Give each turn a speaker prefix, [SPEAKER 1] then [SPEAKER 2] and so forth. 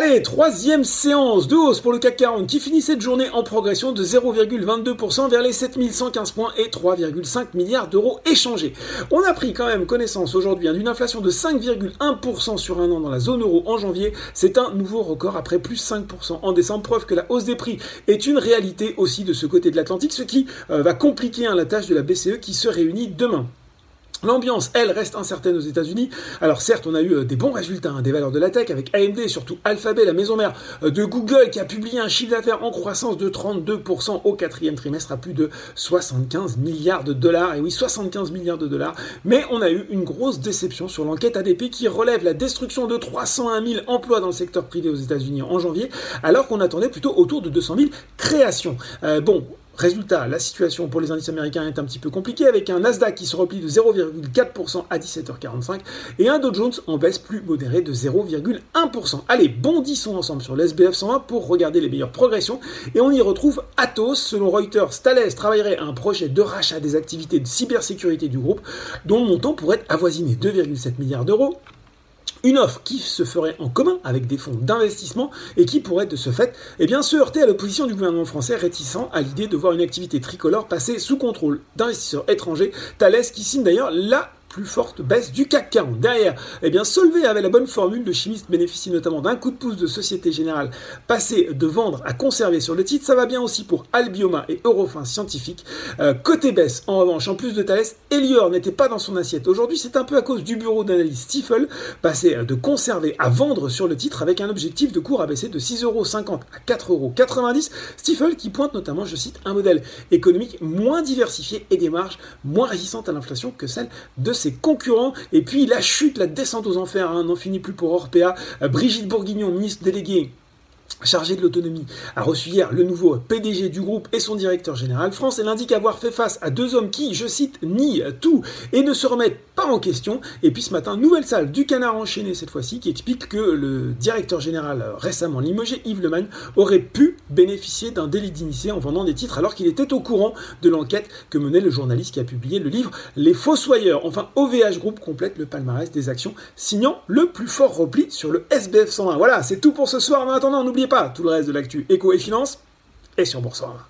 [SPEAKER 1] Allez, troisième séance de hausse pour le CAC 40 qui finit cette journée en progression de 0,22% vers les 7115 points et 3,5 milliards d'euros échangés. On a pris quand même connaissance aujourd'hui hein, d'une inflation de 5,1% sur un an dans la zone euro en janvier. C'est un nouveau record après plus 5% en décembre, preuve que la hausse des prix est une réalité aussi de ce côté de l'Atlantique, ce qui euh, va compliquer hein, la tâche de la BCE qui se réunit demain. L'ambiance, elle, reste incertaine aux États-Unis. Alors certes, on a eu euh, des bons résultats hein, des valeurs de la tech avec AMD, surtout Alphabet, la maison mère euh, de Google, qui a publié un chiffre d'affaires en croissance de 32% au quatrième trimestre à plus de 75 milliards de dollars. Et oui, 75 milliards de dollars. Mais on a eu une grosse déception sur l'enquête ADP qui relève la destruction de 301 000 emplois dans le secteur privé aux États-Unis en janvier, alors qu'on attendait plutôt autour de 200 000 créations. Euh, bon, Résultat, la situation pour les indices américains est un petit peu compliquée avec un Nasdaq qui se replie de 0,4% à 17h45 et un Dow Jones en baisse plus modérée de 0,1%. Allez, bondissons ensemble sur l'SBF 120 pour regarder les meilleures progressions et on y retrouve Atos. Selon Reuters, Thales travaillerait à un projet de rachat des activités de cybersécurité du groupe dont le montant pourrait avoisiner 2,7 milliards d'euros une offre qui se ferait en commun avec des fonds d'investissement et qui pourrait de ce fait eh se heurter à l'opposition du gouvernement français réticent à l'idée de voir une activité tricolore passer sous contrôle d'investisseurs étrangers, Thales qui signe d'ailleurs la plus forte baisse du CAC 40. Derrière, eh bien, Solvay avait la bonne formule. Le chimiste bénéficie notamment d'un coup de pouce de Société Générale, passé de vendre à conserver sur le titre. Ça va bien aussi pour Albioma et Eurofin Scientifique. Euh, côté baisse, en revanche, en plus de Thales, Elior n'était pas dans son assiette. Aujourd'hui, c'est un peu à cause du bureau d'analyse Stifel, passé de conserver à vendre sur le titre avec un objectif de cours abaissé de 6,50€ à 4,90€. Stifel qui pointe notamment, je cite, un modèle économique moins diversifié et des marges moins résistantes à l'inflation que celle de ses concurrents. Et puis la chute, la descente aux enfers, hein, n'en finit plus pour Orpea. Brigitte Bourguignon, ministre déléguée chargé de l'autonomie, a reçu hier le nouveau PDG du groupe et son directeur général France. Elle indique avoir fait face à deux hommes qui, je cite, nient tout et ne se remettent pas en question. Et puis ce matin, nouvelle salle du canard enchaîné cette fois-ci qui explique que le directeur général récemment limogé, Yves Lemagne, aurait pu bénéficier d'un délit d'initié en vendant des titres alors qu'il était au courant de l'enquête que menait le journaliste qui a publié le livre Les Fossoyeurs. Enfin, OVH Group complète le palmarès des actions signant le plus fort repli sur le SBF 120. Voilà, c'est tout pour ce soir. En attendant, pas tout le reste de l'actu éco et finance est sur Boursorama.